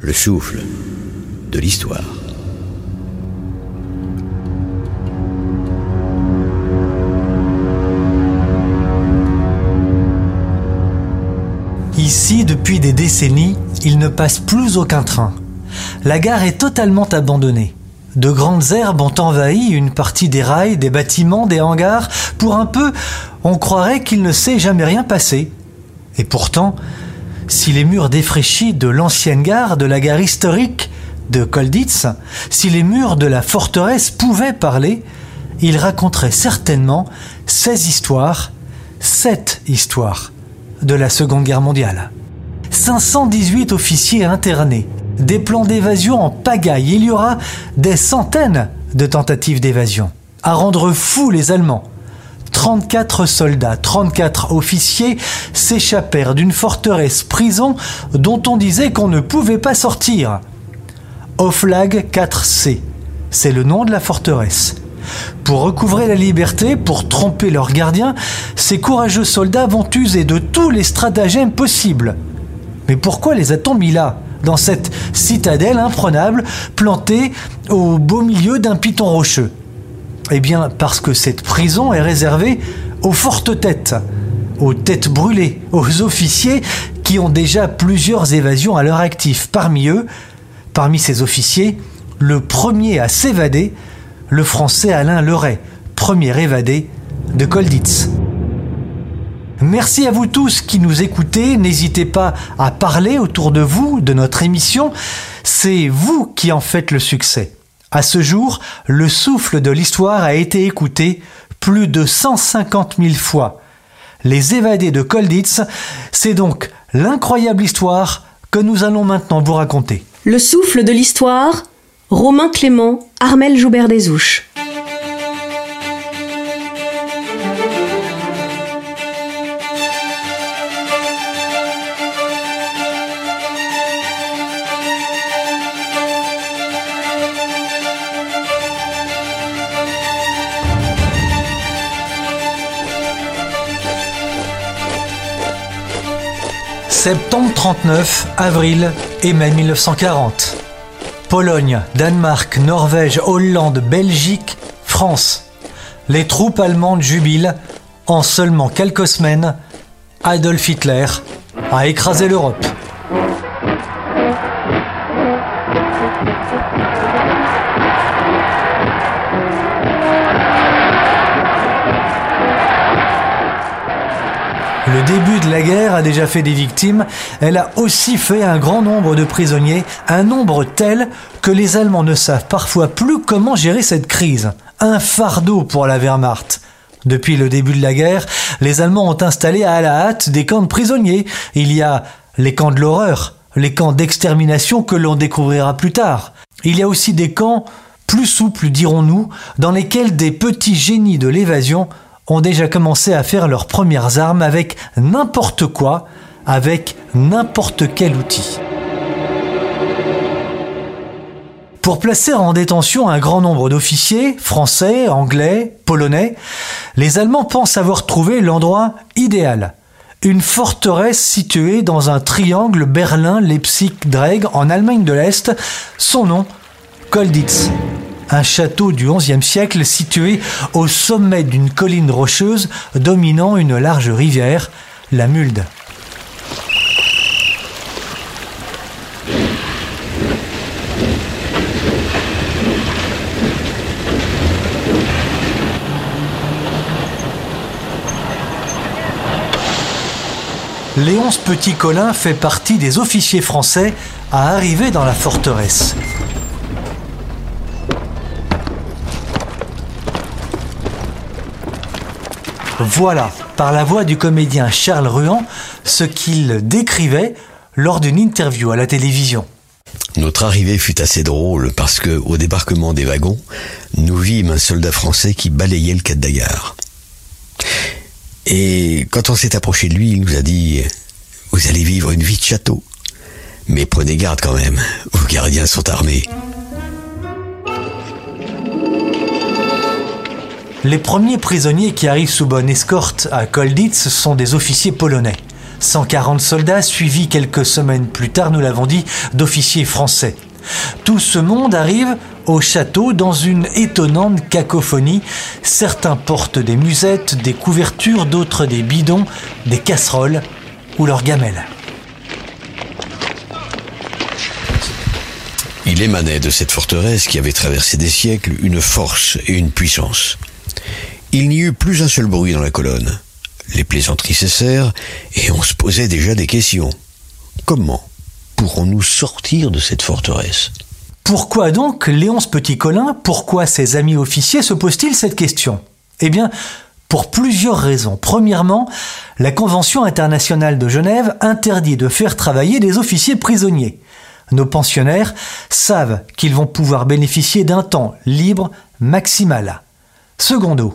le souffle de l'histoire. Ici, depuis des décennies, il ne passe plus aucun train. La gare est totalement abandonnée. De grandes herbes ont envahi une partie des rails, des bâtiments, des hangars. Pour un peu, on croirait qu'il ne s'est jamais rien passé. Et pourtant, si les murs défraîchis de l'ancienne gare, de la gare historique de Kolditz, si les murs de la forteresse pouvaient parler, ils raconteraient certainement 16 histoires, sept histoires de la Seconde Guerre mondiale. 518 officiers internés, des plans d'évasion en pagaille, il y aura des centaines de tentatives d'évasion, à rendre fous les Allemands. 34 soldats, 34 officiers s'échappèrent d'une forteresse prison dont on disait qu'on ne pouvait pas sortir. Oflag 4C, c'est le nom de la forteresse. Pour recouvrer la liberté, pour tromper leurs gardiens, ces courageux soldats vont user de tous les stratagèmes possibles. Mais pourquoi les a-t-on mis là, dans cette citadelle imprenable, plantée au beau milieu d'un piton rocheux? Eh bien, parce que cette prison est réservée aux fortes têtes, aux têtes brûlées, aux officiers qui ont déjà plusieurs évasions à leur actif. Parmi eux, parmi ces officiers, le premier à s'évader, le français Alain Leray, premier évadé de Kolditz. Merci à vous tous qui nous écoutez. N'hésitez pas à parler autour de vous de notre émission. C'est vous qui en faites le succès. À ce jour, le souffle de l'histoire a été écouté plus de 150 000 fois. Les évadés de Kolditz, c'est donc l'incroyable histoire que nous allons maintenant vous raconter. Le souffle de l'histoire, Romain Clément, Armel Joubert Septembre 39, avril et mai 1940. Pologne, Danemark, Norvège, Hollande, Belgique, France. Les troupes allemandes jubilent. En seulement quelques semaines, Adolf Hitler a écrasé l'Europe. Début de la guerre a déjà fait des victimes, elle a aussi fait un grand nombre de prisonniers, un nombre tel que les Allemands ne savent parfois plus comment gérer cette crise. Un fardeau pour la Wehrmacht. Depuis le début de la guerre, les Allemands ont installé à la hâte des camps de prisonniers. Il y a les camps de l'horreur, les camps d'extermination que l'on découvrira plus tard. Il y a aussi des camps plus souples, dirons-nous, dans lesquels des petits génies de l'évasion ont déjà commencé à faire leurs premières armes avec n'importe quoi, avec n'importe quel outil. Pour placer en détention un grand nombre d'officiers, français, anglais, polonais, les Allemands pensent avoir trouvé l'endroit idéal. Une forteresse située dans un triangle Berlin-Leipzig-Dreg en Allemagne de l'Est, son nom, Kolditz un château du XIe siècle situé au sommet d'une colline rocheuse dominant une large rivière, la Mulde. Léonce Petit-Colin fait partie des officiers français à arriver dans la forteresse. Voilà, par la voix du comédien Charles Ruan, ce qu'il décrivait lors d'une interview à la télévision. Notre arrivée fut assez drôle parce que, au débarquement des wagons, nous vîmes un soldat français qui balayait le cadre. Et quand on s'est approché de lui, il nous a dit Vous allez vivre une vie de château. Mais prenez garde quand même, vos gardiens sont armés. Les premiers prisonniers qui arrivent sous bonne escorte à Kolditz sont des officiers polonais. 140 soldats suivis quelques semaines plus tard, nous l'avons dit, d'officiers français. Tout ce monde arrive au château dans une étonnante cacophonie. Certains portent des musettes, des couvertures, d'autres des bidons, des casseroles ou leurs gamelles. Il émanait de cette forteresse qui avait traversé des siècles une force et une puissance. Il n'y eut plus un seul bruit dans la colonne. Les plaisanteries cessèrent et on se posait déjà des questions. Comment pourrons-nous sortir de cette forteresse? Pourquoi donc Léonce Petit-Colin, pourquoi ses amis officiers se posent-ils cette question? Eh bien, pour plusieurs raisons. Premièrement, la Convention internationale de Genève interdit de faire travailler des officiers prisonniers. Nos pensionnaires savent qu'ils vont pouvoir bénéficier d'un temps libre maximal. Secondo,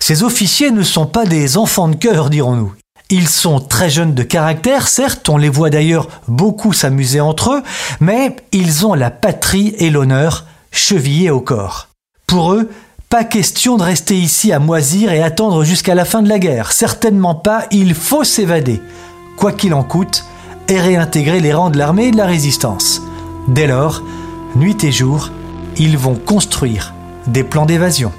ces officiers ne sont pas des enfants de cœur, dirons-nous. Ils sont très jeunes de caractère, certes, on les voit d'ailleurs beaucoup s'amuser entre eux, mais ils ont la patrie et l'honneur chevillés au corps. Pour eux, pas question de rester ici à moisir et attendre jusqu'à la fin de la guerre. Certainement pas, il faut s'évader, quoi qu'il en coûte, et réintégrer les rangs de l'armée et de la résistance. Dès lors, nuit et jour, ils vont construire des plans d'évasion.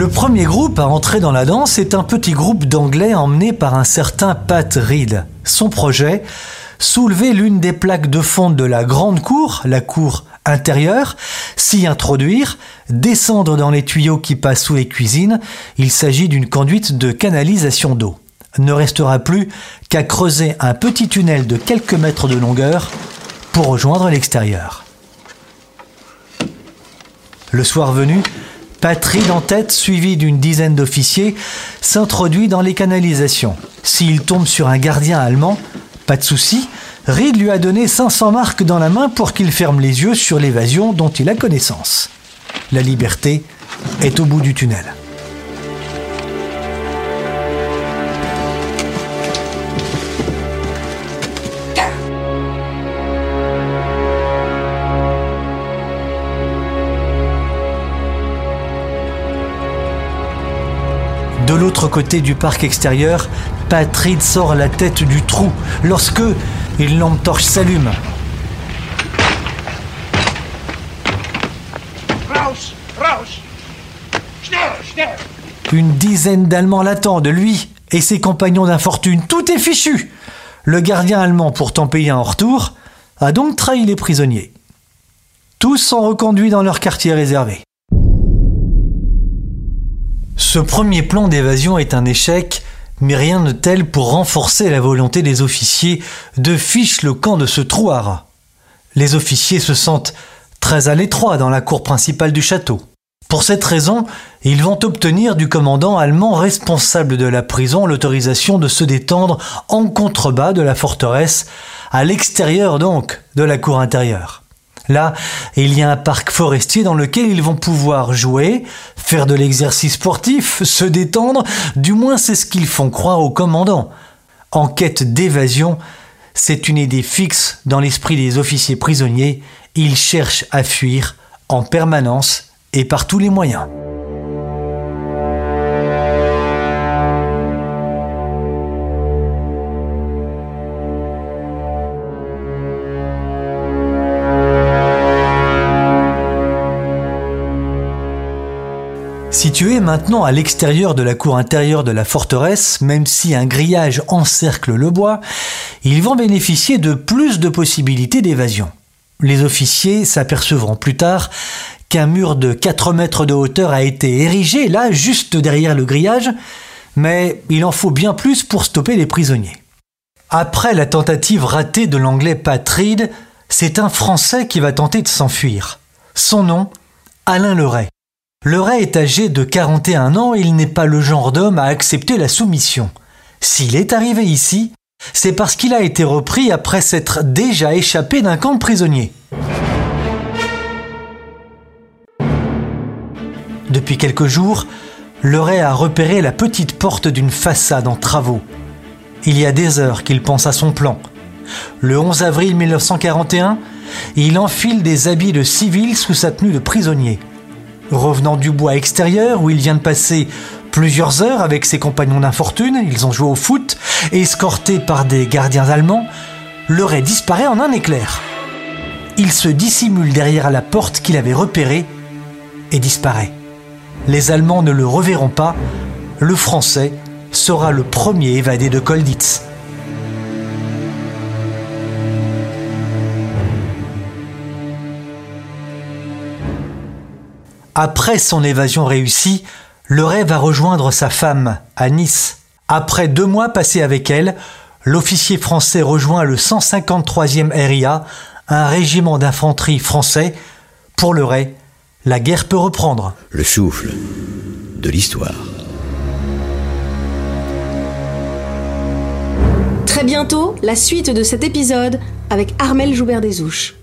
Le premier groupe à entrer dans la danse est un petit groupe d'anglais emmené par un certain Pat Reed. Son projet soulever l'une des plaques de fonte de la grande cour, la cour intérieure, s'y introduire, descendre dans les tuyaux qui passent sous les cuisines. Il s'agit d'une conduite de canalisation d'eau. Ne restera plus qu'à creuser un petit tunnel de quelques mètres de longueur pour rejoindre l'extérieur. Le soir venu, Patrie en tête, suivi d'une dizaine d'officiers, s'introduit dans les canalisations. S'il tombe sur un gardien allemand, pas de souci, Reed lui a donné 500 marques dans la main pour qu'il ferme les yeux sur l'évasion dont il a connaissance. La liberté est au bout du tunnel. De l'autre côté du parc extérieur, Patrick sort la tête du trou lorsque une lampe torche s'allume. Une dizaine d'Allemands l'attendent, lui et ses compagnons d'infortune. Tout est fichu. Le gardien allemand, pourtant payé en retour, a donc trahi les prisonniers. Tous sont reconduits dans leur quartier réservé. Ce premier plan d'évasion est un échec, mais rien de tel pour renforcer la volonté des officiers de ficher le camp de ce trou Les officiers se sentent très à l'étroit dans la cour principale du château. Pour cette raison, ils vont obtenir du commandant allemand responsable de la prison l'autorisation de se détendre en contrebas de la forteresse, à l'extérieur donc de la cour intérieure. Là, il y a un parc forestier dans lequel ils vont pouvoir jouer, faire de l'exercice sportif, se détendre, du moins c'est ce qu'ils font croire au commandant. En quête d'évasion, c'est une idée fixe dans l'esprit des officiers prisonniers, ils cherchent à fuir en permanence et par tous les moyens. Situé maintenant à l'extérieur de la cour intérieure de la forteresse, même si un grillage encercle le bois, ils vont bénéficier de plus de possibilités d'évasion. Les officiers s'apercevront plus tard qu'un mur de 4 mètres de hauteur a été érigé là, juste derrière le grillage, mais il en faut bien plus pour stopper les prisonniers. Après la tentative ratée de l'anglais Patride, c'est un Français qui va tenter de s'enfuir. Son nom, Alain Leray. Leray est âgé de 41 ans et il n'est pas le genre d'homme à accepter la soumission. S'il est arrivé ici, c'est parce qu'il a été repris après s'être déjà échappé d'un camp de prisonniers. Depuis quelques jours, Leray a repéré la petite porte d'une façade en travaux. Il y a des heures qu'il pense à son plan. Le 11 avril 1941, il enfile des habits de civil sous sa tenue de prisonnier. Revenant du bois extérieur où il vient de passer plusieurs heures avec ses compagnons d'infortune, ils ont joué au foot, escorté par des gardiens allemands, le ray disparaît en un éclair. Il se dissimule derrière la porte qu'il avait repérée et disparaît. Les Allemands ne le reverront pas, le Français sera le premier évadé de Kolditz. Après son évasion réussie, le rêve va rejoindre sa femme à Nice. Après deux mois passés avec elle, l'officier français rejoint le 153e RIA, un régiment d'infanterie français. Pour le Ray, la guerre peut reprendre. Le souffle de l'histoire. Très bientôt, la suite de cet épisode avec Armel Joubert-Desouches.